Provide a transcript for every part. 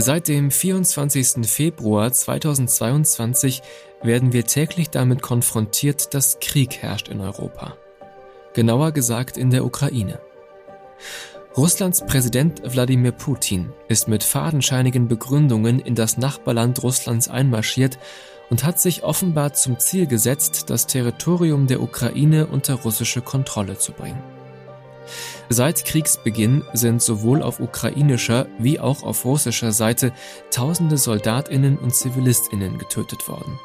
Seit dem 24. Februar 2022 werden wir täglich damit konfrontiert, dass Krieg herrscht in Europa. Genauer gesagt in der Ukraine. Russlands Präsident Wladimir Putin ist mit fadenscheinigen Begründungen in das Nachbarland Russlands einmarschiert und hat sich offenbar zum Ziel gesetzt, das Territorium der Ukraine unter russische Kontrolle zu bringen. Seit Kriegsbeginn sind sowohl auf ukrainischer wie auch auf russischer Seite tausende Soldatinnen und Zivilistinnen getötet worden.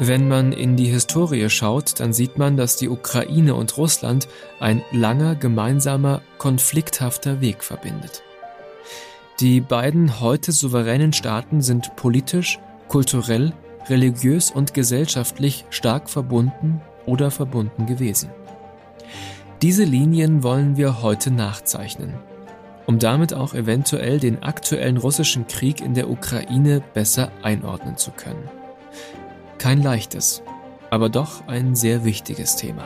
Wenn man in die Historie schaut, dann sieht man, dass die Ukraine und Russland ein langer gemeinsamer, konflikthafter Weg verbindet. Die beiden heute souveränen Staaten sind politisch, kulturell, religiös und gesellschaftlich stark verbunden oder verbunden gewesen. Diese Linien wollen wir heute nachzeichnen, um damit auch eventuell den aktuellen russischen Krieg in der Ukraine besser einordnen zu können. Kein leichtes, aber doch ein sehr wichtiges Thema.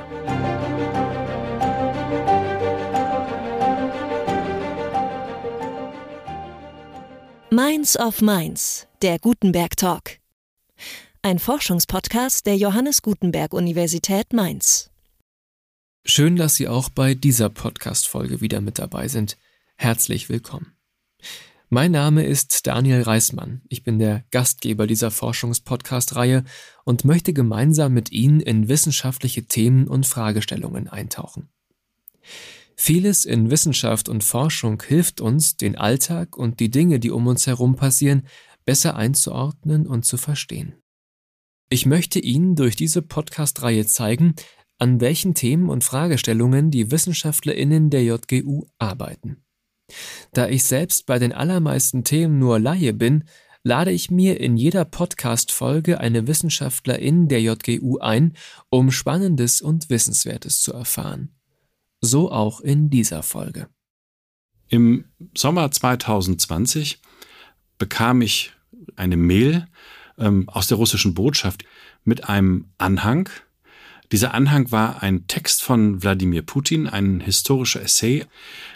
Minds of Mainz, der Gutenberg Talk. Ein Forschungspodcast der Johannes Gutenberg Universität Mainz. Schön, dass Sie auch bei dieser Podcast-Folge wieder mit dabei sind. Herzlich willkommen. Mein Name ist Daniel Reismann. Ich bin der Gastgeber dieser Forschungspodcast-Reihe und möchte gemeinsam mit Ihnen in wissenschaftliche Themen und Fragestellungen eintauchen. Vieles in Wissenschaft und Forschung hilft uns, den Alltag und die Dinge, die um uns herum passieren, besser einzuordnen und zu verstehen. Ich möchte Ihnen durch diese Podcast-Reihe zeigen, an welchen Themen und Fragestellungen die WissenschaftlerInnen der JGU arbeiten. Da ich selbst bei den allermeisten Themen nur Laie bin, lade ich mir in jeder Podcast-Folge eine Wissenschaftlerin der JGU ein, um Spannendes und Wissenswertes zu erfahren. So auch in dieser Folge. Im Sommer 2020 bekam ich eine Mail ähm, aus der russischen Botschaft mit einem Anhang, dieser Anhang war ein Text von Wladimir Putin, ein historischer Essay,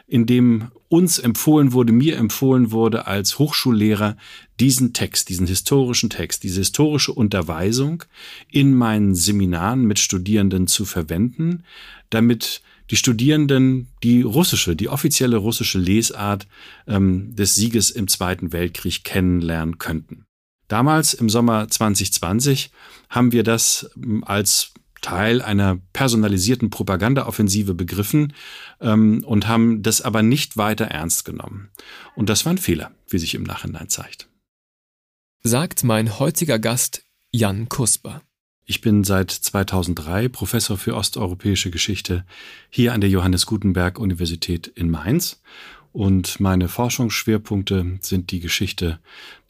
in dem uns empfohlen wurde, mir empfohlen wurde als Hochschullehrer, diesen Text, diesen historischen Text, diese historische Unterweisung in meinen Seminaren mit Studierenden zu verwenden, damit die Studierenden die russische, die offizielle russische Lesart ähm, des Sieges im Zweiten Weltkrieg kennenlernen könnten. Damals im Sommer 2020 haben wir das ähm, als Teil einer personalisierten Propagandaoffensive begriffen ähm, und haben das aber nicht weiter ernst genommen. Und das war ein Fehler, wie sich im Nachhinein zeigt. Sagt mein heutiger Gast Jan Kusper. Ich bin seit 2003 Professor für osteuropäische Geschichte hier an der Johannes Gutenberg Universität in Mainz und meine Forschungsschwerpunkte sind die Geschichte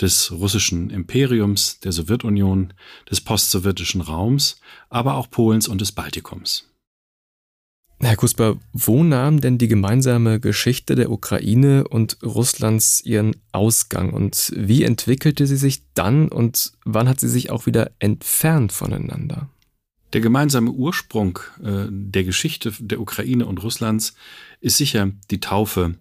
des russischen Imperiums, der Sowjetunion, des postsowjetischen Raums, aber auch Polens und des Baltikums. Herr Kusper, wo nahm denn die gemeinsame Geschichte der Ukraine und Russlands ihren Ausgang und wie entwickelte sie sich dann und wann hat sie sich auch wieder entfernt voneinander? Der gemeinsame Ursprung äh, der Geschichte der Ukraine und Russlands ist sicher die Taufe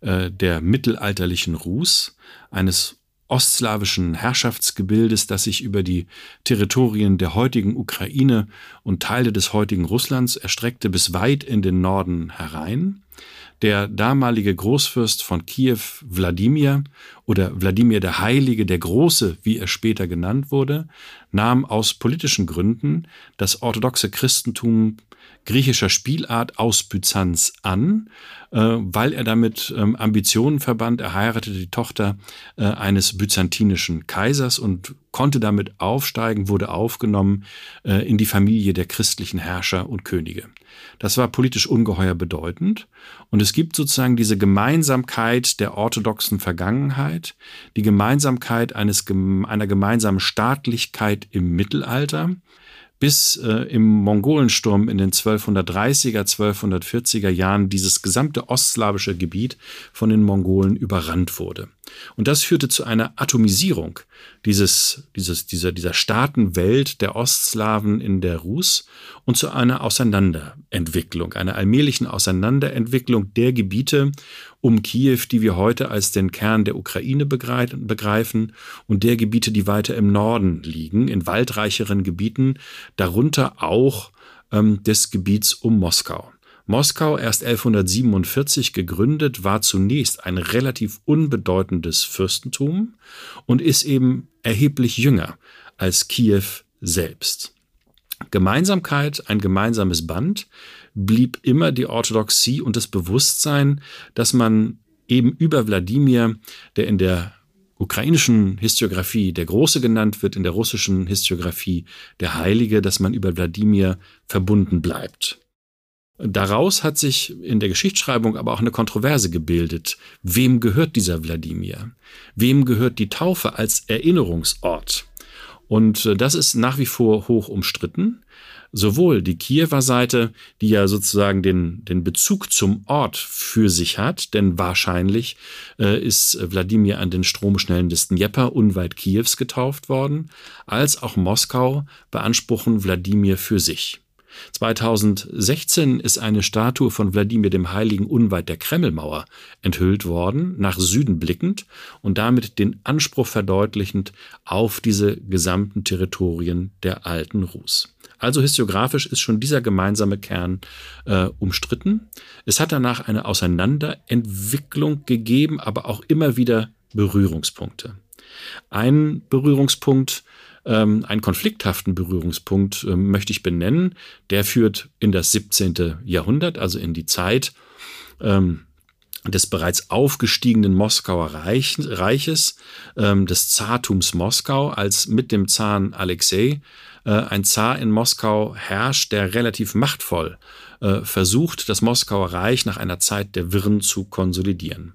äh, der mittelalterlichen Rus, eines ostslawischen Herrschaftsgebildes, das sich über die Territorien der heutigen Ukraine und Teile des heutigen Russlands erstreckte bis weit in den Norden herein. Der damalige Großfürst von Kiew, Wladimir oder Wladimir der Heilige, der Große, wie er später genannt wurde, nahm aus politischen Gründen das orthodoxe Christentum griechischer Spielart aus Byzanz an, äh, weil er damit ähm, Ambitionen verband. Er heiratete die Tochter äh, eines byzantinischen Kaisers und konnte damit aufsteigen, wurde aufgenommen äh, in die Familie der christlichen Herrscher und Könige. Das war politisch ungeheuer bedeutend. Und es gibt sozusagen diese Gemeinsamkeit der orthodoxen Vergangenheit, die Gemeinsamkeit eines, einer gemeinsamen Staatlichkeit im Mittelalter, bis äh, im Mongolensturm in den 1230er, 1240er Jahren dieses gesamte ostslawische Gebiet von den Mongolen überrannt wurde. Und das führte zu einer Atomisierung dieses, dieses, dieser, dieser Staatenwelt der Ostslawen in der Rus und zu einer Auseinanderentwicklung, einer allmählichen Auseinanderentwicklung der Gebiete um Kiew, die wir heute als den Kern der Ukraine begreifen und der Gebiete, die weiter im Norden liegen, in waldreicheren Gebieten, darunter auch ähm, des Gebiets um Moskau. Moskau, erst 1147 gegründet, war zunächst ein relativ unbedeutendes Fürstentum und ist eben erheblich jünger als Kiew selbst. Gemeinsamkeit, ein gemeinsames Band, blieb immer die Orthodoxie und das Bewusstsein, dass man eben über Wladimir, der in der ukrainischen Historiografie der Große genannt wird, in der russischen Historiografie der Heilige, dass man über Wladimir verbunden bleibt. Daraus hat sich in der Geschichtsschreibung aber auch eine Kontroverse gebildet. Wem gehört dieser Wladimir? Wem gehört die Taufe als Erinnerungsort? Und äh, das ist nach wie vor hoch umstritten. Sowohl die Kiewer Seite, die ja sozusagen den, den Bezug zum Ort für sich hat, denn wahrscheinlich äh, ist Wladimir an den Stromschnellen des Dnieper unweit Kiews getauft worden, als auch Moskau beanspruchen Wladimir für sich. 2016 ist eine Statue von Wladimir dem Heiligen unweit der Kremlmauer enthüllt worden, nach Süden blickend und damit den Anspruch verdeutlichend auf diese gesamten Territorien der alten Rus. Also historiografisch ist schon dieser gemeinsame Kern äh, umstritten. Es hat danach eine Auseinanderentwicklung gegeben, aber auch immer wieder Berührungspunkte. Ein Berührungspunkt ähm, einen konflikthaften Berührungspunkt ähm, möchte ich benennen. Der führt in das 17. Jahrhundert, also in die Zeit ähm, des bereits aufgestiegenen Moskauer Reich, Reiches, ähm, des Zartums Moskau, als mit dem Zahn Alexei äh, ein Zar in Moskau herrscht, der relativ machtvoll äh, versucht, das Moskauer Reich nach einer Zeit der Wirren zu konsolidieren.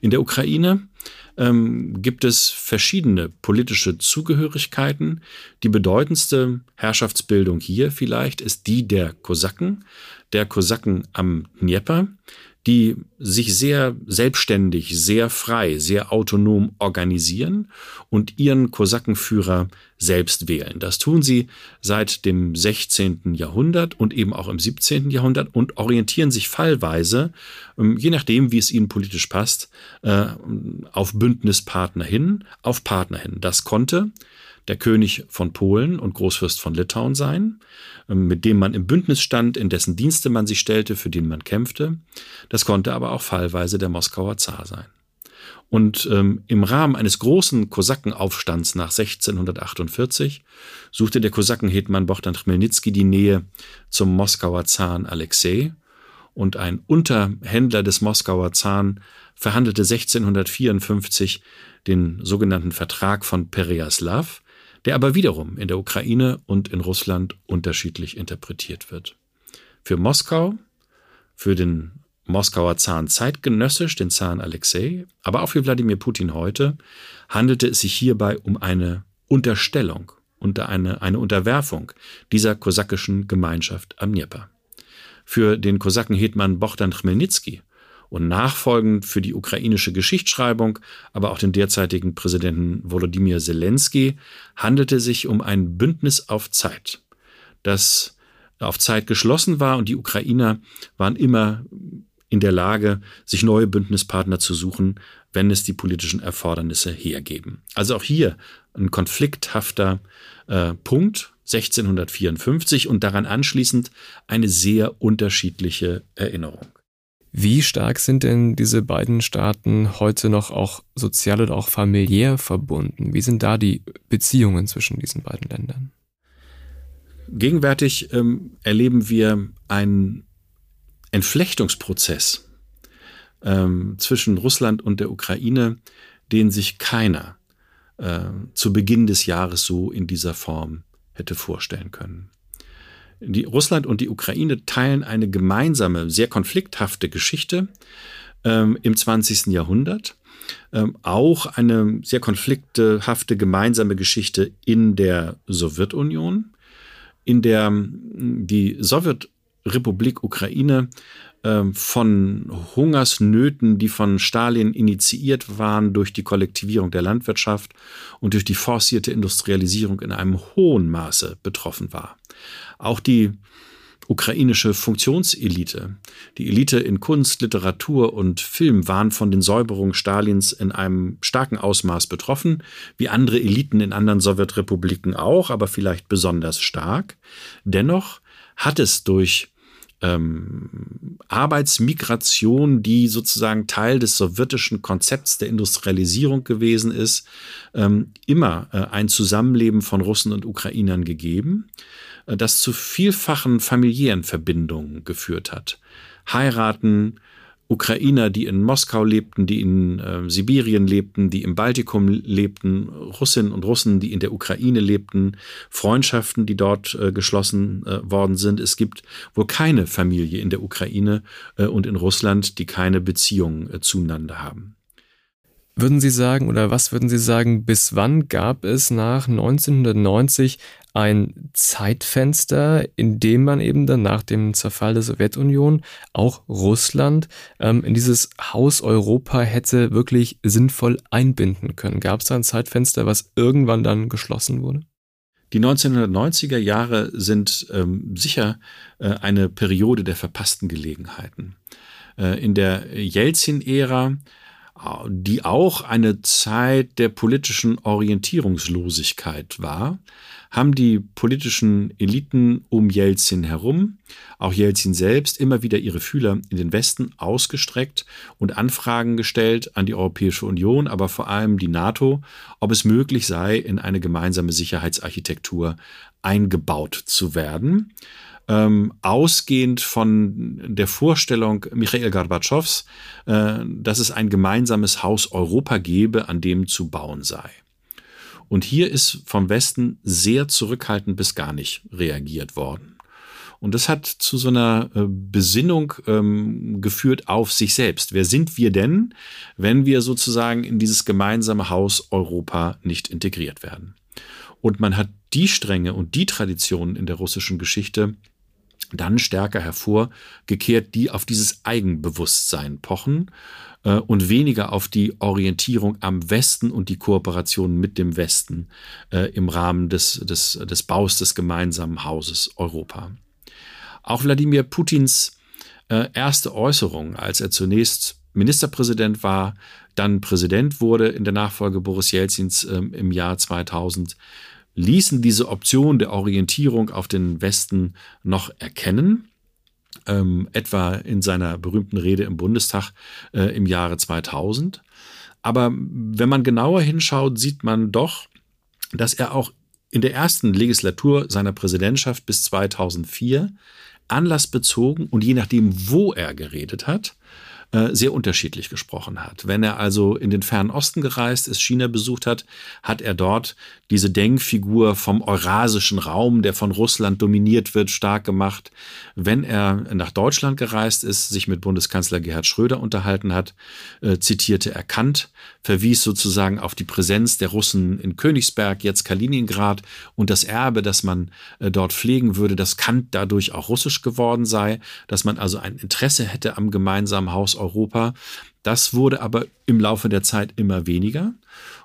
In der Ukraine ähm, gibt es verschiedene politische Zugehörigkeiten. Die bedeutendste Herrschaftsbildung hier vielleicht ist die der Kosaken, der Kosaken am Dnieper, die sich sehr selbstständig, sehr frei, sehr autonom organisieren und ihren Kosakenführer selbst wählen. Das tun sie seit dem 16. Jahrhundert und eben auch im 17. Jahrhundert und orientieren sich fallweise, ähm, je nachdem, wie es ihnen politisch passt, äh, auf Bündnispartner hin, auf Partner hin. Das konnte der König von Polen und Großfürst von Litauen sein, ähm, mit dem man im Bündnis stand, in dessen Dienste man sich stellte, für den man kämpfte. Das konnte aber auch fallweise der Moskauer Zar sein. Und ähm, im Rahmen eines großen Kosakenaufstands nach 1648 suchte der Kosakenhetmann Bohdan Chmelnyzki die Nähe zum Moskauer Zaren Alexei und ein Unterhändler des Moskauer Zaren verhandelte 1654 den sogenannten Vertrag von Pereyaslav, der aber wiederum in der Ukraine und in Russland unterschiedlich interpretiert wird. Für Moskau, für den Moskauer Zahn zeitgenössisch, den Zahn Alexei, aber auch für Wladimir Putin heute, handelte es sich hierbei um eine Unterstellung, unter eine, eine Unterwerfung dieser kosakischen Gemeinschaft am Dnieper. Für den Kosakenhetmann Bohdan Chmelnyzki und nachfolgend für die ukrainische Geschichtsschreibung, aber auch den derzeitigen Präsidenten Volodymyr Zelensky, handelte sich um ein Bündnis auf Zeit, das auf Zeit geschlossen war und die Ukrainer waren immer in der Lage, sich neue Bündnispartner zu suchen, wenn es die politischen Erfordernisse hergeben. Also auch hier ein konflikthafter äh, Punkt 1654 und daran anschließend eine sehr unterschiedliche Erinnerung. Wie stark sind denn diese beiden Staaten heute noch auch sozial oder auch familiär verbunden? Wie sind da die Beziehungen zwischen diesen beiden Ländern? Gegenwärtig ähm, erleben wir einen Entflechtungsprozess ähm, zwischen Russland und der Ukraine, den sich keiner äh, zu Beginn des Jahres so in dieser Form hätte vorstellen können. Die Russland und die Ukraine teilen eine gemeinsame, sehr konflikthafte Geschichte ähm, im 20. Jahrhundert. Ähm, auch eine sehr konflikthafte gemeinsame Geschichte in der Sowjetunion, in der die Sowjetrepublik Ukraine von Hungersnöten, die von Stalin initiiert waren durch die Kollektivierung der Landwirtschaft und durch die forcierte Industrialisierung in einem hohen Maße betroffen war. Auch die ukrainische Funktionselite, die Elite in Kunst, Literatur und Film waren von den Säuberungen Stalins in einem starken Ausmaß betroffen, wie andere Eliten in anderen Sowjetrepubliken auch, aber vielleicht besonders stark. Dennoch hat es durch ähm, Arbeitsmigration, die sozusagen Teil des sowjetischen Konzepts der Industrialisierung gewesen ist, ähm, immer äh, ein Zusammenleben von Russen und Ukrainern gegeben, äh, das zu vielfachen familiären Verbindungen geführt hat. Heiraten, Ukrainer, die in Moskau lebten, die in äh, Sibirien lebten, die im Baltikum lebten, Russinnen und Russen, die in der Ukraine lebten, Freundschaften, die dort äh, geschlossen äh, worden sind. Es gibt wohl keine Familie in der Ukraine äh, und in Russland, die keine Beziehungen äh, zueinander haben. Würden Sie sagen, oder was würden Sie sagen, bis wann gab es nach 1990 ein Zeitfenster, in dem man eben dann nach dem Zerfall der Sowjetunion auch Russland ähm, in dieses Haus Europa hätte wirklich sinnvoll einbinden können? Gab es da ein Zeitfenster, was irgendwann dann geschlossen wurde? Die 1990er Jahre sind ähm, sicher äh, eine Periode der verpassten Gelegenheiten. Äh, in der Jelzin-Ära die auch eine Zeit der politischen Orientierungslosigkeit war, haben die politischen Eliten um Jelzin herum, auch Jelzin selbst, immer wieder ihre Fühler in den Westen ausgestreckt und Anfragen gestellt an die Europäische Union, aber vor allem die NATO, ob es möglich sei, in eine gemeinsame Sicherheitsarchitektur eingebaut zu werden ähm, ausgehend von der Vorstellung Michael Gorbatschows, äh, dass es ein gemeinsames Haus Europa gebe, an dem zu bauen sei. Und hier ist vom Westen sehr zurückhaltend bis gar nicht reagiert worden. Und das hat zu so einer äh, Besinnung ähm, geführt auf sich selbst. Wer sind wir denn, wenn wir sozusagen in dieses gemeinsame Haus Europa nicht integriert werden? Und man hat die Stränge und die Traditionen in der russischen Geschichte dann stärker hervorgekehrt, die auf dieses Eigenbewusstsein pochen äh, und weniger auf die Orientierung am Westen und die Kooperation mit dem Westen äh, im Rahmen des, des, des Baus des gemeinsamen Hauses Europa. Auch Wladimir Putins äh, erste Äußerung, als er zunächst Ministerpräsident war, dann Präsident wurde in der Nachfolge Boris Jelzins äh, im Jahr 2000, ließen diese Option der Orientierung auf den Westen noch erkennen. Ähm, etwa in seiner berühmten Rede im Bundestag äh, im Jahre 2000. Aber wenn man genauer hinschaut, sieht man doch, dass er auch in der ersten Legislatur seiner Präsidentschaft bis 2004 anlassbezogen und je nachdem, wo er geredet hat, äh, sehr unterschiedlich gesprochen hat. Wenn er also in den fernen Osten gereist ist, China besucht hat, hat er dort diese Denkfigur vom eurasischen Raum, der von Russland dominiert wird, stark gemacht. Wenn er nach Deutschland gereist ist, sich mit Bundeskanzler Gerhard Schröder unterhalten hat, äh, zitierte er Kant, verwies sozusagen auf die Präsenz der Russen in Königsberg, jetzt Kaliningrad und das Erbe, das man äh, dort pflegen würde, dass Kant dadurch auch russisch geworden sei, dass man also ein Interesse hätte am gemeinsamen Haus Europa. Das wurde aber im Laufe der Zeit immer weniger.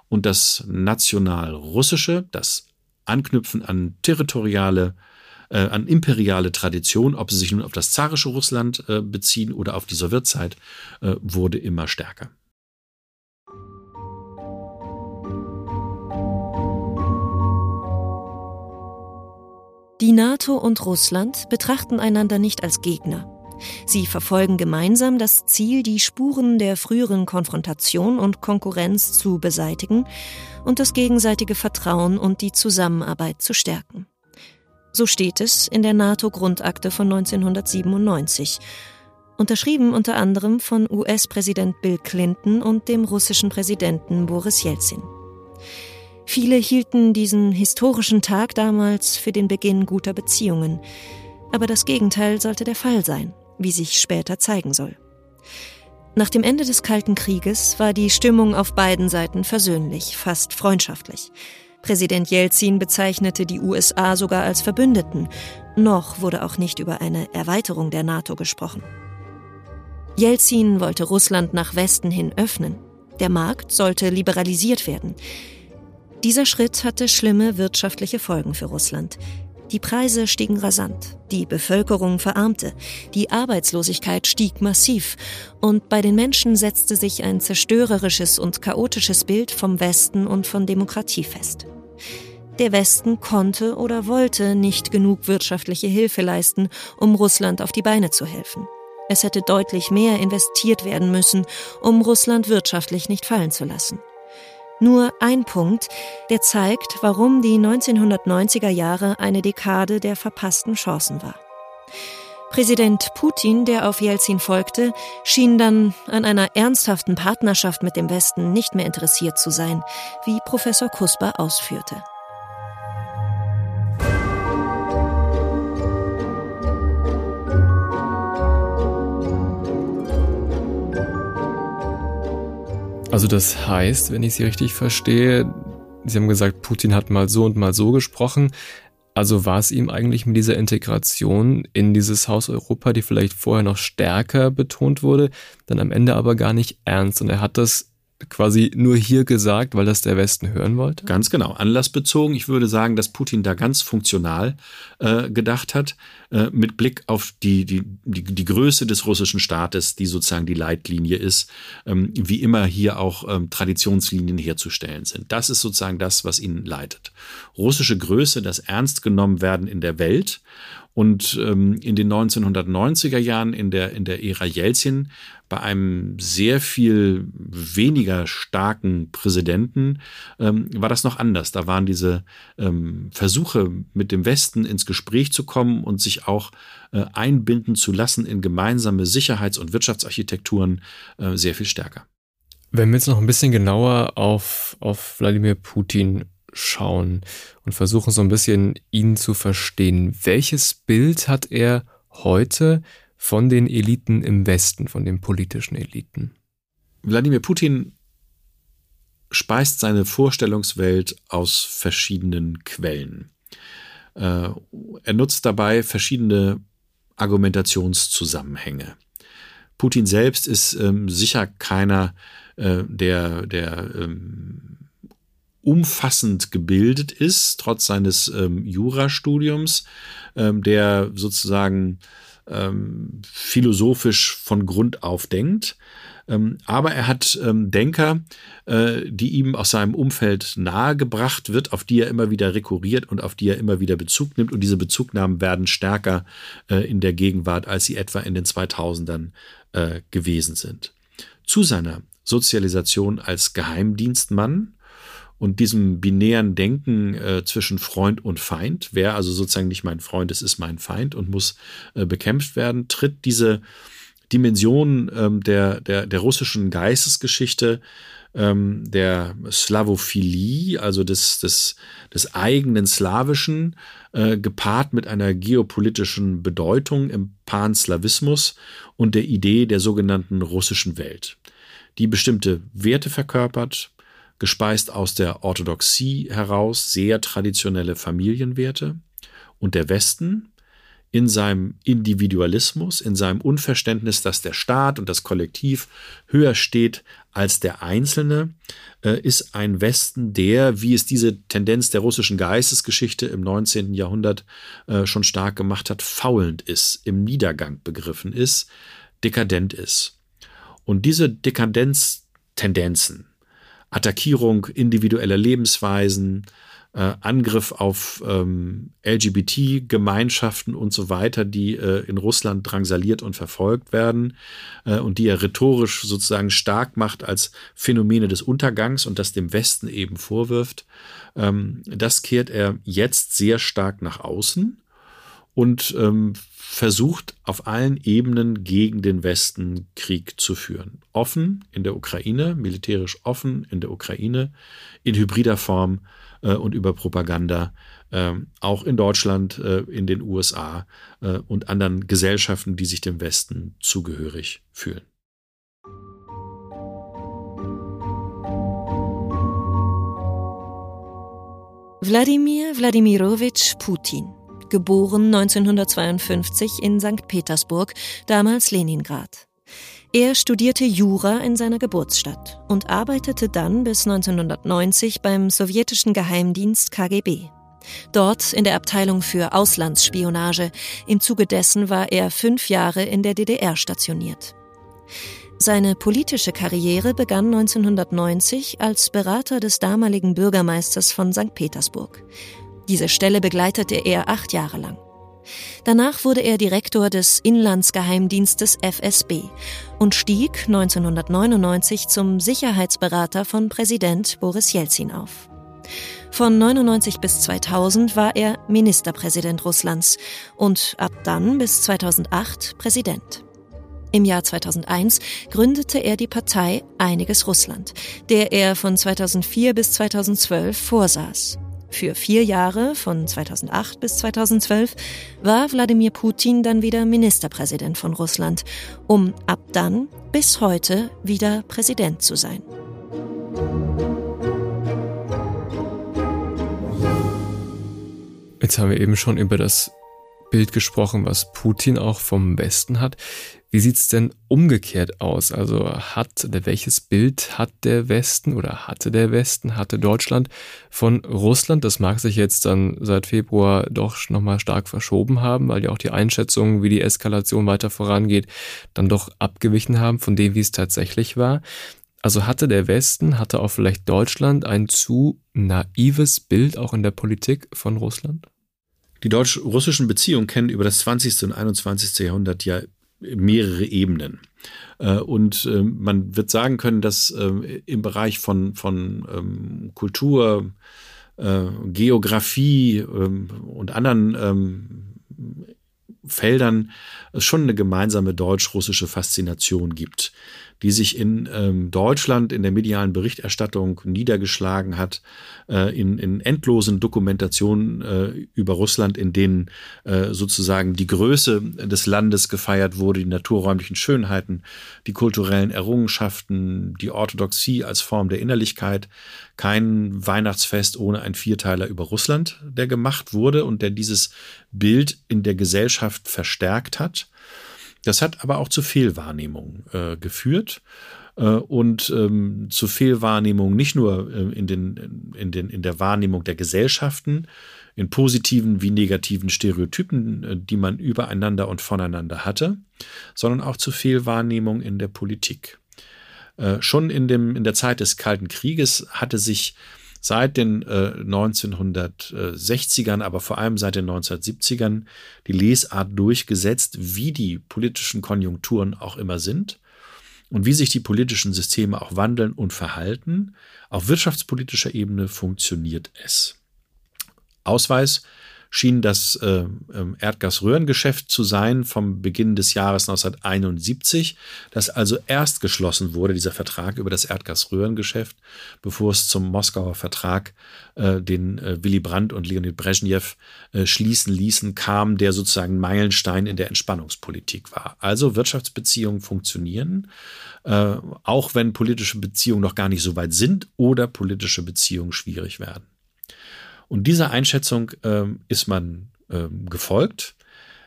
Und das national-russische, das Anknüpfen an territoriale, äh, an imperiale Tradition, ob sie sich nun auf das zarische Russland äh, beziehen oder auf die Sowjetzeit, äh, wurde immer stärker. Die NATO und Russland betrachten einander nicht als Gegner. Sie verfolgen gemeinsam das Ziel, die Spuren der früheren Konfrontation und Konkurrenz zu beseitigen und das gegenseitige Vertrauen und die Zusammenarbeit zu stärken. So steht es in der NATO-Grundakte von 1997, unterschrieben unter anderem von US-Präsident Bill Clinton und dem russischen Präsidenten Boris Jelzin. Viele hielten diesen historischen Tag damals für den Beginn guter Beziehungen, aber das Gegenteil sollte der Fall sein wie sich später zeigen soll. Nach dem Ende des Kalten Krieges war die Stimmung auf beiden Seiten versöhnlich, fast freundschaftlich. Präsident Jelzin bezeichnete die USA sogar als Verbündeten. Noch wurde auch nicht über eine Erweiterung der NATO gesprochen. Jelzin wollte Russland nach Westen hin öffnen. Der Markt sollte liberalisiert werden. Dieser Schritt hatte schlimme wirtschaftliche Folgen für Russland. Die Preise stiegen rasant, die Bevölkerung verarmte, die Arbeitslosigkeit stieg massiv und bei den Menschen setzte sich ein zerstörerisches und chaotisches Bild vom Westen und von Demokratie fest. Der Westen konnte oder wollte nicht genug wirtschaftliche Hilfe leisten, um Russland auf die Beine zu helfen. Es hätte deutlich mehr investiert werden müssen, um Russland wirtschaftlich nicht fallen zu lassen. Nur ein Punkt, der zeigt, warum die 1990er Jahre eine Dekade der verpassten Chancen war. Präsident Putin, der auf Jelzin folgte, schien dann an einer ernsthaften Partnerschaft mit dem Westen nicht mehr interessiert zu sein, wie Professor Kusper ausführte. Also das heißt, wenn ich Sie richtig verstehe, Sie haben gesagt, Putin hat mal so und mal so gesprochen. Also war es ihm eigentlich mit dieser Integration in dieses Haus Europa, die vielleicht vorher noch stärker betont wurde, dann am Ende aber gar nicht ernst. Und er hat das quasi nur hier gesagt, weil das der Westen hören wollte? Ganz genau, anlassbezogen. Ich würde sagen, dass Putin da ganz funktional äh, gedacht hat, äh, mit Blick auf die, die, die, die Größe des russischen Staates, die sozusagen die Leitlinie ist, ähm, wie immer hier auch ähm, Traditionslinien herzustellen sind. Das ist sozusagen das, was ihn leitet. Russische Größe, das ernst genommen werden in der Welt und ähm, in den 1990er Jahren in der, in der Ära Jelzin bei einem sehr viel weniger starken Präsidenten ähm, war das noch anders. Da waren diese ähm, Versuche, mit dem Westen ins Gespräch zu kommen und sich auch äh, einbinden zu lassen in gemeinsame Sicherheits- und Wirtschaftsarchitekturen äh, sehr viel stärker. Wenn wir jetzt noch ein bisschen genauer auf, auf Wladimir Putin schauen und versuchen so ein bisschen ihn zu verstehen. Welches Bild hat er heute von den Eliten im Westen, von den politischen Eliten? Wladimir Putin speist seine Vorstellungswelt aus verschiedenen Quellen. Äh, er nutzt dabei verschiedene Argumentationszusammenhänge. Putin selbst ist ähm, sicher keiner, äh, der, der ähm, umfassend gebildet ist, trotz seines ähm, Jurastudiums, ähm, der sozusagen ähm, philosophisch von Grund auf denkt. Ähm, aber er hat ähm, Denker, äh, die ihm aus seinem Umfeld nahegebracht wird, auf die er immer wieder rekurriert und auf die er immer wieder Bezug nimmt. Und diese Bezugnahmen werden stärker äh, in der Gegenwart, als sie etwa in den 2000ern äh, gewesen sind. Zu seiner Sozialisation als Geheimdienstmann und diesem binären Denken äh, zwischen Freund und Feind, wer also sozusagen nicht mein Freund ist, ist mein Feind und muss äh, bekämpft werden, tritt diese Dimension ähm, der, der, der russischen Geistesgeschichte, ähm, der Slavophilie, also des, des, des eigenen Slawischen, äh, gepaart mit einer geopolitischen Bedeutung im Panslawismus und der Idee der sogenannten russischen Welt, die bestimmte Werte verkörpert, gespeist aus der Orthodoxie heraus sehr traditionelle Familienwerte und der Westen in seinem Individualismus, in seinem Unverständnis, dass der Staat und das Kollektiv höher steht als der Einzelne, äh, ist ein Westen, der, wie es diese Tendenz der russischen Geistesgeschichte im 19. Jahrhundert äh, schon stark gemacht hat, faulend ist, im Niedergang begriffen ist, dekadent ist. Und diese Dekadenztendenzen, Attackierung individueller Lebensweisen, äh, Angriff auf ähm, LGBT-Gemeinschaften und so weiter, die äh, in Russland drangsaliert und verfolgt werden äh, und die er rhetorisch sozusagen stark macht als Phänomene des Untergangs und das dem Westen eben vorwirft. Ähm, das kehrt er jetzt sehr stark nach außen und ähm, versucht auf allen Ebenen gegen den Westen Krieg zu führen. Offen in der Ukraine, militärisch offen in der Ukraine, in hybrider Form äh, und über Propaganda, äh, auch in Deutschland, äh, in den USA äh, und anderen Gesellschaften, die sich dem Westen zugehörig fühlen. Wladimir Wladimirovich Putin geboren 1952 in St. Petersburg, damals Leningrad. Er studierte Jura in seiner Geburtsstadt und arbeitete dann bis 1990 beim sowjetischen Geheimdienst KGB. Dort in der Abteilung für Auslandsspionage. Im Zuge dessen war er fünf Jahre in der DDR stationiert. Seine politische Karriere begann 1990 als Berater des damaligen Bürgermeisters von St. Petersburg. Diese Stelle begleitete er acht Jahre lang. Danach wurde er Direktor des Inlandsgeheimdienstes FSB und stieg 1999 zum Sicherheitsberater von Präsident Boris Jelzin auf. Von 99 bis 2000 war er Ministerpräsident Russlands und ab dann bis 2008 Präsident. Im Jahr 2001 gründete er die Partei Einiges Russland, der er von 2004 bis 2012 vorsaß. Für vier Jahre, von 2008 bis 2012, war Wladimir Putin dann wieder Ministerpräsident von Russland, um ab dann bis heute wieder Präsident zu sein. Jetzt haben wir eben schon über das Bild gesprochen, was Putin auch vom Westen hat. Wie sieht's denn umgekehrt aus? Also hat oder welches Bild hat der Westen oder hatte der Westen, hatte Deutschland von Russland? Das mag sich jetzt dann seit Februar doch nochmal stark verschoben haben, weil ja auch die Einschätzungen, wie die Eskalation weiter vorangeht, dann doch abgewichen haben von dem, wie es tatsächlich war. Also hatte der Westen, hatte auch vielleicht Deutschland ein zu naives Bild auch in der Politik von Russland? Die deutsch-russischen Beziehungen kennen über das 20. und 21. Jahrhundert ja mehrere Ebenen. Äh, und äh, man wird sagen können, dass äh, im Bereich von, von ähm, Kultur, Geografie ähm, und anderen ähm, Feldern es schon eine gemeinsame deutsch-russische Faszination gibt die sich in ähm, Deutschland in der medialen Berichterstattung niedergeschlagen hat, äh, in, in endlosen Dokumentationen äh, über Russland, in denen äh, sozusagen die Größe des Landes gefeiert wurde, die naturräumlichen Schönheiten, die kulturellen Errungenschaften, die Orthodoxie als Form der Innerlichkeit. Kein Weihnachtsfest ohne ein Vierteiler über Russland, der gemacht wurde und der dieses Bild in der Gesellschaft verstärkt hat. Das hat aber auch zu Fehlwahrnehmungen äh, geführt äh, und ähm, zu Fehlwahrnehmungen nicht nur äh, in, den, in, den, in der Wahrnehmung der Gesellschaften, in positiven wie negativen Stereotypen, äh, die man übereinander und voneinander hatte, sondern auch zu Fehlwahrnehmungen in der Politik. Äh, schon in, dem, in der Zeit des Kalten Krieges hatte sich seit den äh, 1960ern, aber vor allem seit den 1970ern die Lesart durchgesetzt, wie die politischen Konjunkturen auch immer sind und wie sich die politischen Systeme auch wandeln und verhalten. Auf wirtschaftspolitischer Ebene funktioniert es. Ausweis schien das äh, Erdgasröhrengeschäft zu sein vom Beginn des Jahres 1971, das also erst geschlossen wurde, dieser Vertrag über das Erdgasröhrengeschäft, bevor es zum Moskauer Vertrag, äh, den äh, Willy Brandt und Leonid Brezhnev äh, schließen ließen, kam, der sozusagen Meilenstein in der Entspannungspolitik war. Also Wirtschaftsbeziehungen funktionieren, äh, auch wenn politische Beziehungen noch gar nicht so weit sind oder politische Beziehungen schwierig werden. Und dieser Einschätzung ähm, ist man ähm, gefolgt.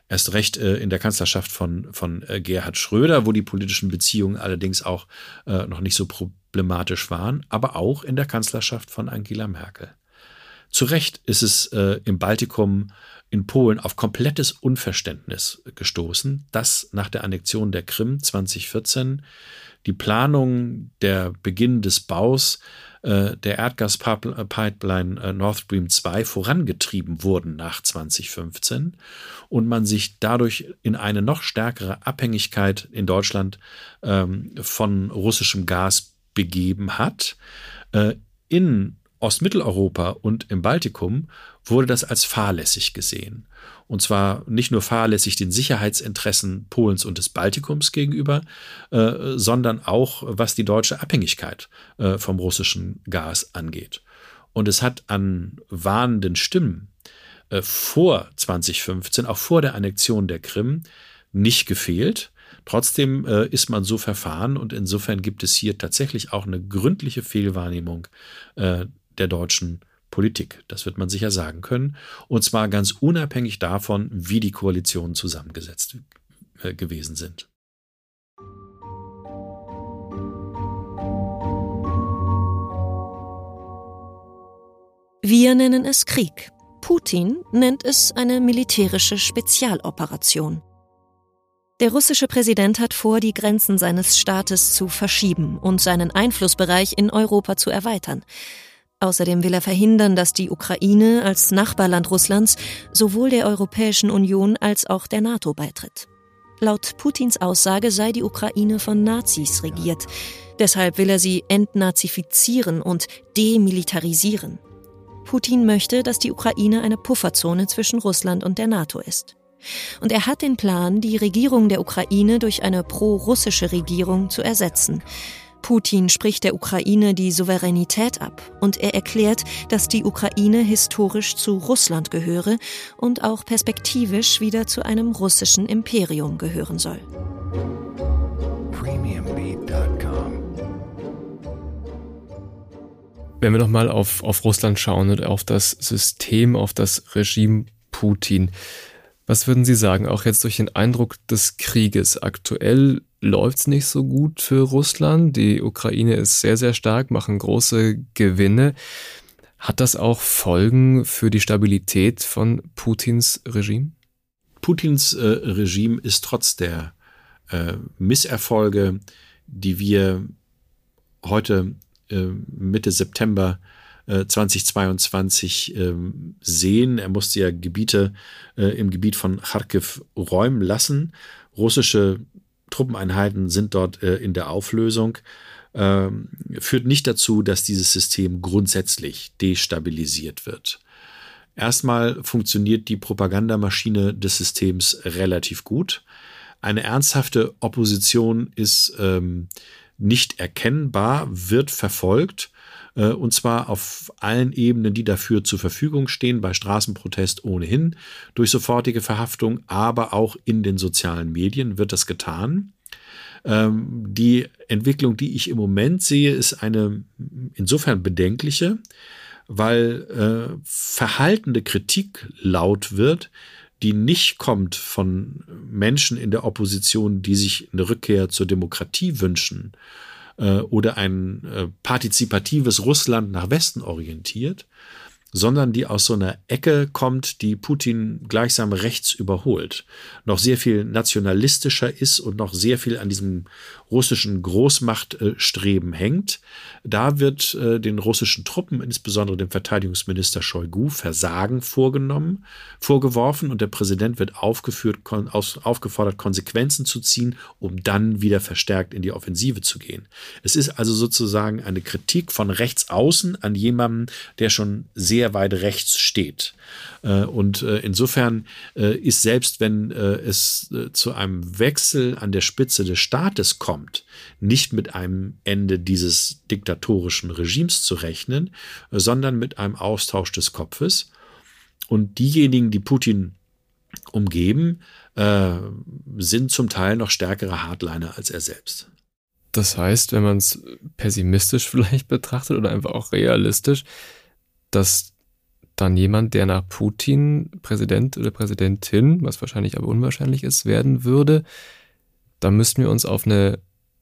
Erst recht äh, in der Kanzlerschaft von, von äh, Gerhard Schröder, wo die politischen Beziehungen allerdings auch äh, noch nicht so problematisch waren, aber auch in der Kanzlerschaft von Angela Merkel. Zu Recht ist es äh, im Baltikum in Polen auf komplettes Unverständnis gestoßen, dass nach der Annexion der Krim 2014 die Planung der Beginn des Baus äh, der Erdgaspipeline äh, Nord Stream 2 vorangetrieben wurden nach 2015 und man sich dadurch in eine noch stärkere Abhängigkeit in Deutschland ähm, von russischem Gas begeben hat. Äh, in Ostmitteleuropa und im Baltikum wurde das als fahrlässig gesehen. Und zwar nicht nur fahrlässig den Sicherheitsinteressen Polens und des Baltikums gegenüber, äh, sondern auch was die deutsche Abhängigkeit äh, vom russischen Gas angeht. Und es hat an warnenden Stimmen äh, vor 2015, auch vor der Annexion der Krim, nicht gefehlt. Trotzdem äh, ist man so verfahren und insofern gibt es hier tatsächlich auch eine gründliche Fehlwahrnehmung äh, der deutschen Politik. Das wird man sicher sagen können. Und zwar ganz unabhängig davon, wie die Koalitionen zusammengesetzt äh, gewesen sind. Wir nennen es Krieg. Putin nennt es eine militärische Spezialoperation. Der russische Präsident hat vor, die Grenzen seines Staates zu verschieben und seinen Einflussbereich in Europa zu erweitern. Außerdem will er verhindern, dass die Ukraine als Nachbarland Russlands sowohl der Europäischen Union als auch der NATO beitritt. Laut Putins Aussage sei die Ukraine von Nazis regiert. Deshalb will er sie entnazifizieren und demilitarisieren. Putin möchte, dass die Ukraine eine Pufferzone zwischen Russland und der NATO ist. Und er hat den Plan, die Regierung der Ukraine durch eine pro-russische Regierung zu ersetzen. Putin spricht der Ukraine die Souveränität ab und er erklärt, dass die Ukraine historisch zu Russland gehöre und auch perspektivisch wieder zu einem russischen Imperium gehören soll. Wenn wir nochmal auf, auf Russland schauen und auf das System, auf das Regime Putin, was würden Sie sagen, auch jetzt durch den Eindruck des Krieges? Aktuell läuft es nicht so gut für Russland. Die Ukraine ist sehr, sehr stark, machen große Gewinne. Hat das auch Folgen für die Stabilität von Putins Regime? Putins äh, Regime ist trotz der äh, Misserfolge, die wir heute äh, Mitte September 2022 äh, ähm, sehen. Er musste ja Gebiete äh, im Gebiet von Kharkiv räumen lassen. Russische Truppeneinheiten sind dort äh, in der Auflösung. Ähm, führt nicht dazu, dass dieses System grundsätzlich destabilisiert wird. Erstmal funktioniert die Propagandamaschine des Systems relativ gut. Eine ernsthafte Opposition ist ähm, nicht erkennbar, wird verfolgt und zwar auf allen Ebenen, die dafür zur Verfügung stehen, bei Straßenprotest ohnehin, durch sofortige Verhaftung, aber auch in den sozialen Medien wird das getan. Ähm, die Entwicklung, die ich im Moment sehe, ist eine insofern bedenkliche, weil äh, verhaltende Kritik laut wird, die nicht kommt von Menschen in der Opposition, die sich eine Rückkehr zur Demokratie wünschen, äh, oder ein äh, partizipatives Russland nach Westen orientiert, sondern die aus so einer Ecke kommt, die Putin gleichsam rechts überholt, noch sehr viel nationalistischer ist und noch sehr viel an diesem russischen Großmachtstreben hängt. Da wird äh, den russischen Truppen, insbesondere dem Verteidigungsminister Shoigu, Versagen vorgenommen, vorgeworfen und der Präsident wird aufgeführt, aufgefordert, Konsequenzen zu ziehen, um dann wieder verstärkt in die Offensive zu gehen. Es ist also sozusagen eine Kritik von rechts außen an jemanden, der schon sehr weit rechts steht. Äh, und äh, insofern ist selbst wenn es zu einem Wechsel an der Spitze des Staates kommt, kommt, nicht mit einem Ende dieses diktatorischen Regimes zu rechnen, sondern mit einem Austausch des Kopfes. Und diejenigen, die Putin umgeben, äh, sind zum Teil noch stärkere Hardliner als er selbst. Das heißt, wenn man es pessimistisch vielleicht betrachtet oder einfach auch realistisch, dass dann jemand, der nach Putin Präsident oder Präsidentin, was wahrscheinlich aber unwahrscheinlich ist, werden würde, da müssten wir uns auf eine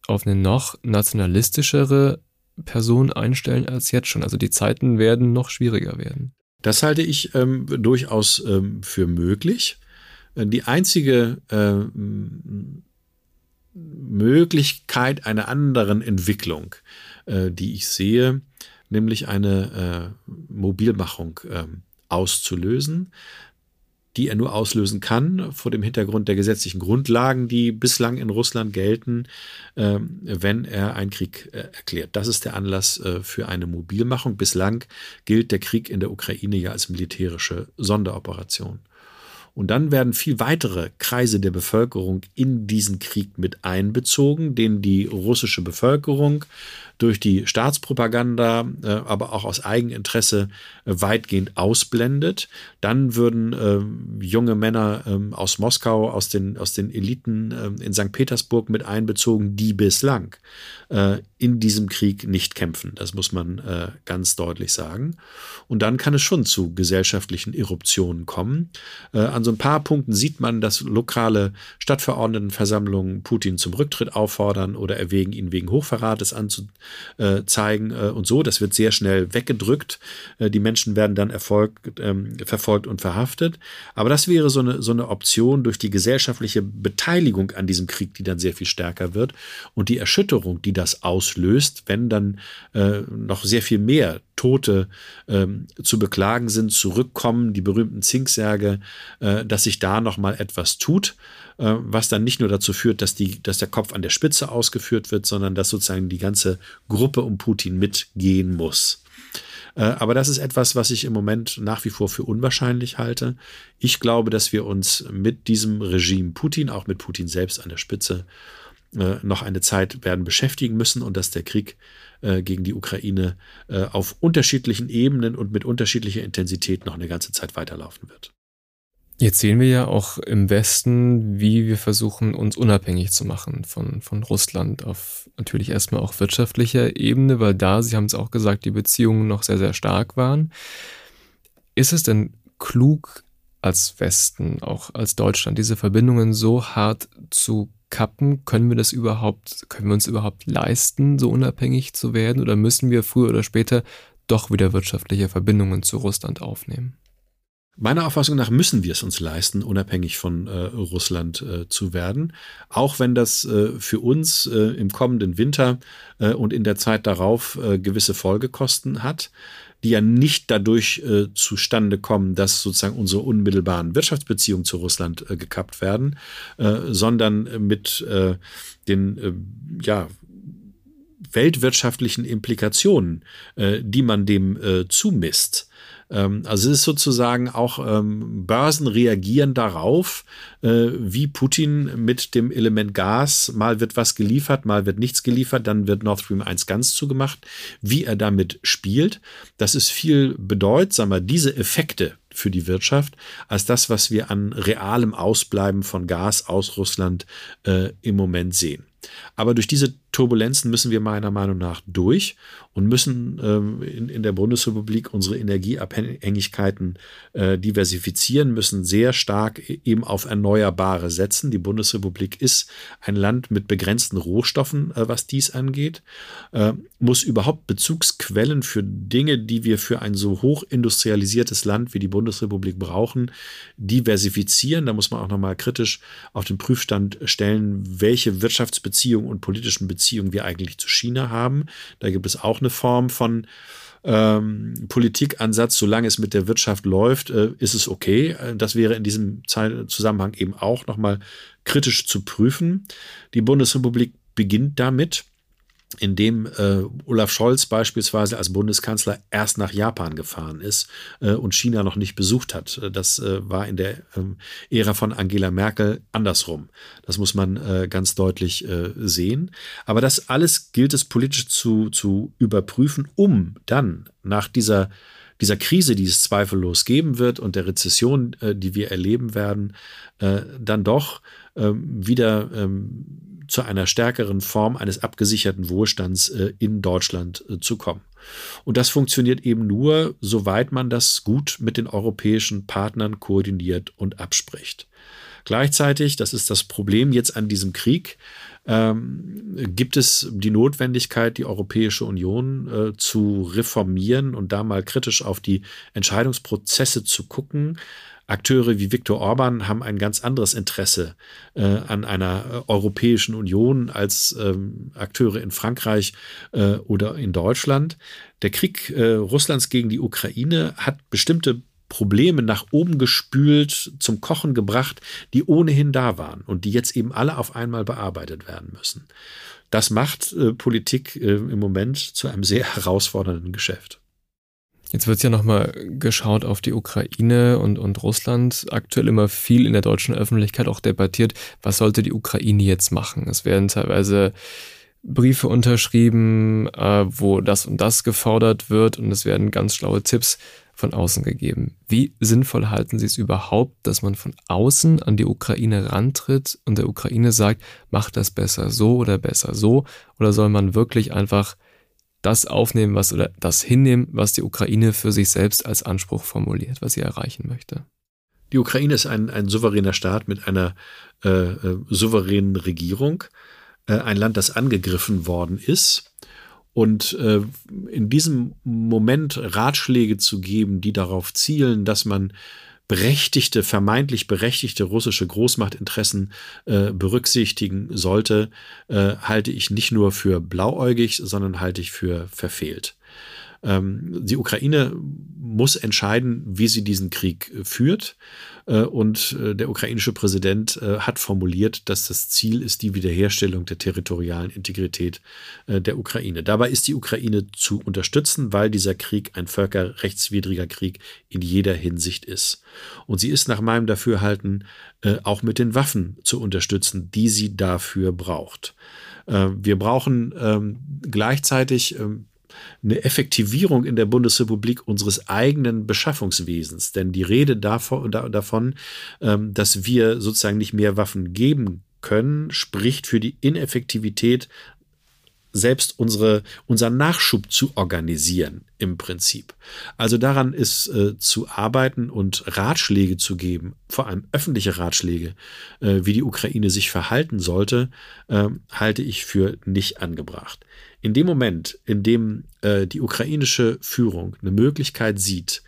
auf eine noch nationalistischere Person einstellen als jetzt schon. Also die Zeiten werden noch schwieriger werden. Das halte ich ähm, durchaus ähm, für möglich. Äh, die einzige ähm, Möglichkeit einer anderen Entwicklung, äh, die ich sehe, nämlich eine äh, Mobilmachung äh, auszulösen, die er nur auslösen kann, vor dem Hintergrund der gesetzlichen Grundlagen, die bislang in Russland gelten, äh, wenn er einen Krieg äh, erklärt. Das ist der Anlass äh, für eine Mobilmachung. Bislang gilt der Krieg in der Ukraine ja als militärische Sonderoperation. Und dann werden viel weitere Kreise der Bevölkerung in diesen Krieg mit einbezogen, den die russische Bevölkerung durch die Staatspropaganda, äh, aber auch aus Eigeninteresse äh, weitgehend ausblendet. Dann würden äh, junge Männer ähm, aus Moskau, aus den, aus den Eliten ähm, in St. Petersburg mit einbezogen, die bislang in diesem Krieg nicht kämpfen. Das muss man ganz deutlich sagen. Und dann kann es schon zu gesellschaftlichen Eruptionen kommen. Äh, an so ein paar Punkten sieht man, dass lokale Stadtverordnetenversammlungen Putin zum Rücktritt auffordern oder erwägen, ihn wegen Hochverrates anzuzeigen äh, und so. Das wird sehr schnell weggedrückt. Äh, die Menschen werden dann erfolgt, ähm, verfolgt und verhaftet. Aber das wäre so eine, so eine Option durch die gesellschaftliche Beteiligung an diesem Krieg, die dann sehr viel stärker wird und die Erschütterung, die das auslöst, wenn dann äh, noch sehr viel mehr Tote ähm, zu beklagen sind, zurückkommen, die berühmten Zinksärge, äh, dass sich da noch mal etwas tut, äh, was dann nicht nur dazu führt, dass, die, dass der Kopf an der Spitze ausgeführt wird, sondern dass sozusagen die ganze Gruppe um Putin mitgehen muss. Äh, aber das ist etwas, was ich im Moment nach wie vor für unwahrscheinlich halte. Ich glaube, dass wir uns mit diesem Regime Putin, auch mit Putin selbst an der Spitze, äh, noch eine Zeit werden beschäftigen müssen und dass der Krieg äh, gegen die Ukraine äh, auf unterschiedlichen Ebenen und mit unterschiedlicher Intensität noch eine ganze Zeit weiterlaufen wird. Jetzt sehen wir ja auch im Westen, wie wir versuchen, uns unabhängig zu machen von, von Russland auf natürlich erstmal auch wirtschaftlicher Ebene, weil da, Sie haben es auch gesagt, die Beziehungen noch sehr, sehr stark waren. Ist es denn klug als Westen, auch als Deutschland, diese Verbindungen so hart zu kappen? Können wir das überhaupt, können wir uns überhaupt leisten, so unabhängig zu werden? Oder müssen wir früher oder später doch wieder wirtschaftliche Verbindungen zu Russland aufnehmen? Meiner Auffassung nach müssen wir es uns leisten, unabhängig von äh, Russland äh, zu werden. Auch wenn das äh, für uns äh, im kommenden Winter äh, und in der Zeit darauf äh, gewisse Folgekosten hat die ja nicht dadurch äh, zustande kommen, dass sozusagen unsere unmittelbaren Wirtschaftsbeziehungen zu Russland äh, gekappt werden, äh, sondern mit äh, den äh, ja, weltwirtschaftlichen Implikationen, äh, die man dem zumisst. Ähm, also es ist sozusagen auch ähm, Börsen reagieren darauf, äh, wie Putin mit dem Element Gas, mal wird was geliefert, mal wird nichts geliefert, dann wird Nord Stream 1 ganz zugemacht, wie er damit spielt. Das ist viel bedeutsamer, diese Effekte für die Wirtschaft, als das, was wir an realem Ausbleiben von Gas aus Russland äh, im Moment sehen. Aber durch diese Turbulenzen müssen wir meiner Meinung nach durch und müssen ähm, in, in der Bundesrepublik unsere Energieabhängigkeiten äh, diversifizieren, müssen sehr stark eben auf Erneuerbare setzen. Die Bundesrepublik ist ein Land mit begrenzten Rohstoffen, äh, was dies angeht, äh, muss überhaupt Bezugsquellen für Dinge, die wir für ein so hochindustrialisiertes Land wie die Bundesrepublik brauchen, diversifizieren. Da muss man auch nochmal kritisch auf den Prüfstand stellen, welche Wirtschaftsbeziehungen und politischen Beziehungen Beziehung wir eigentlich zu China haben. Da gibt es auch eine Form von ähm, Politikansatz, solange es mit der Wirtschaft läuft, äh, ist es okay. Äh, das wäre in diesem Zusammenhang eben auch nochmal kritisch zu prüfen. Die Bundesrepublik beginnt damit, indem äh, Olaf Scholz beispielsweise als Bundeskanzler erst nach Japan gefahren ist äh, und China noch nicht besucht hat. Das äh, war in der ähm, Ära von Angela Merkel andersrum. Das muss man äh, ganz deutlich äh, sehen. Aber das alles gilt es politisch zu, zu überprüfen, um dann nach dieser dieser Krise, die es zweifellos geben wird und der Rezession, äh, die wir erleben werden, dann doch ähm, wieder ähm, zu einer stärkeren Form eines abgesicherten Wohlstands äh, in Deutschland äh, zu kommen. Und das funktioniert eben nur, soweit man das gut mit den europäischen Partnern koordiniert und abspricht. Gleichzeitig, das ist das Problem jetzt an diesem Krieg, ähm, gibt es die Notwendigkeit, die Europäische Union äh, zu reformieren und da mal kritisch auf die Entscheidungsprozesse zu gucken, Akteure wie Viktor Orban haben ein ganz anderes Interesse äh, an einer äh, Europäischen Union als ähm, Akteure in Frankreich äh, oder in Deutschland. Der Krieg äh, Russlands gegen die Ukraine hat bestimmte Probleme nach oben gespült, zum Kochen gebracht, die ohnehin da waren und die jetzt eben alle auf einmal bearbeitet werden müssen. Das macht äh, Politik äh, im Moment zu einem sehr herausfordernden Geschäft. Jetzt wird ja nochmal geschaut auf die Ukraine und, und Russland. Aktuell immer viel in der deutschen Öffentlichkeit auch debattiert, was sollte die Ukraine jetzt machen. Es werden teilweise Briefe unterschrieben, äh, wo das und das gefordert wird und es werden ganz schlaue Tipps von außen gegeben. Wie sinnvoll halten Sie es überhaupt, dass man von außen an die Ukraine rantritt und der Ukraine sagt, macht das besser so oder besser so? Oder soll man wirklich einfach das aufnehmen, was oder das hinnehmen, was die Ukraine für sich selbst als Anspruch formuliert, was sie erreichen möchte. Die Ukraine ist ein, ein souveräner Staat mit einer äh, äh, souveränen Regierung, äh, ein Land, das angegriffen worden ist. Und äh, in diesem Moment Ratschläge zu geben, die darauf zielen, dass man berechtigte, vermeintlich berechtigte russische Großmachtinteressen äh, berücksichtigen sollte, äh, halte ich nicht nur für blauäugig, sondern halte ich für verfehlt. Ähm, die Ukraine muss entscheiden, wie sie diesen Krieg äh, führt. Äh, und äh, der ukrainische Präsident hat formuliert, dass das Ziel ist die Wiederherstellung der territorialen Integrität der Ukraine. Dabei ist die Ukraine zu unterstützen, weil dieser Krieg ein völkerrechtswidriger Krieg in jeder Hinsicht ist. Und sie ist nach meinem Dafürhalten auch mit den Waffen zu unterstützen, die sie dafür braucht. Wir brauchen ähm, gleichzeitig ähm, eine Effektivierung in der Bundesrepublik unseres eigenen Beschaffungswesens. Denn die Rede davon, davon ähm, dass wir sozusagen nicht mehr Waffen geben können, spricht für die Ineffektivität selbst unsere, unseren Nachschub zu organisieren im Prinzip. Also daran ist äh, zu arbeiten und Ratschläge zu geben, vor allem öffentliche Ratschläge, äh, wie die Ukraine sich verhalten sollte, äh, halte ich für nicht angebracht. In dem Moment, in dem äh, die ukrainische Führung eine Möglichkeit sieht,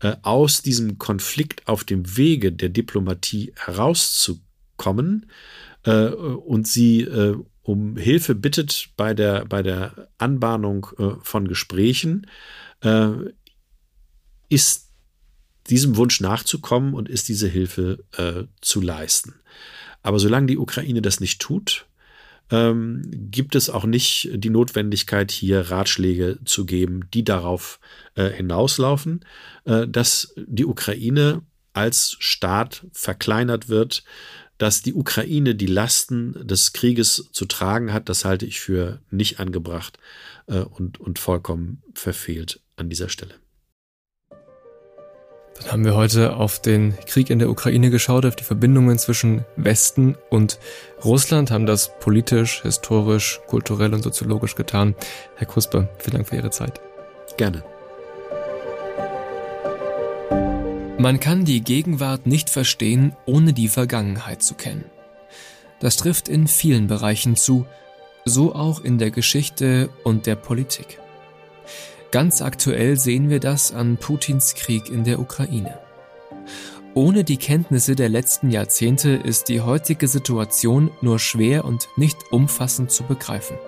äh, aus diesem Konflikt auf dem Wege der Diplomatie herauszukommen äh, und sie um Hilfe bittet bei der, bei der Anbahnung äh, von Gesprächen, äh, ist diesem Wunsch nachzukommen und ist diese Hilfe äh, zu leisten. Aber solange die Ukraine das nicht tut, ähm, gibt es auch nicht die Notwendigkeit, hier Ratschläge zu geben, die darauf äh, hinauslaufen, äh, dass die Ukraine als Staat verkleinert wird, dass die Ukraine die Lasten des Krieges zu tragen hat, das halte ich für nicht angebracht äh, und, und vollkommen verfehlt an dieser Stelle. Dann haben wir heute auf den Krieg in der Ukraine geschaut, auf die Verbindungen zwischen Westen und Russland, haben das politisch, historisch, kulturell und soziologisch getan. Herr Kusper, vielen Dank für Ihre Zeit. Gerne. Man kann die Gegenwart nicht verstehen, ohne die Vergangenheit zu kennen. Das trifft in vielen Bereichen zu, so auch in der Geschichte und der Politik. Ganz aktuell sehen wir das an Putins Krieg in der Ukraine. Ohne die Kenntnisse der letzten Jahrzehnte ist die heutige Situation nur schwer und nicht umfassend zu begreifen.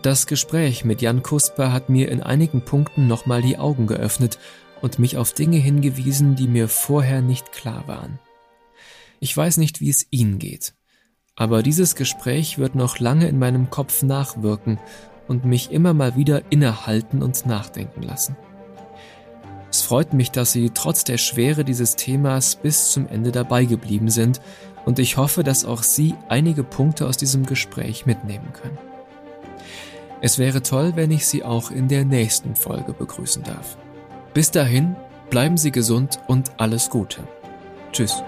Das Gespräch mit Jan Kusper hat mir in einigen Punkten nochmal die Augen geöffnet und mich auf Dinge hingewiesen, die mir vorher nicht klar waren. Ich weiß nicht, wie es Ihnen geht, aber dieses Gespräch wird noch lange in meinem Kopf nachwirken und mich immer mal wieder innehalten und nachdenken lassen. Es freut mich, dass Sie trotz der Schwere dieses Themas bis zum Ende dabei geblieben sind und ich hoffe, dass auch Sie einige Punkte aus diesem Gespräch mitnehmen können. Es wäre toll, wenn ich Sie auch in der nächsten Folge begrüßen darf. Bis dahin, bleiben Sie gesund und alles Gute. Tschüss.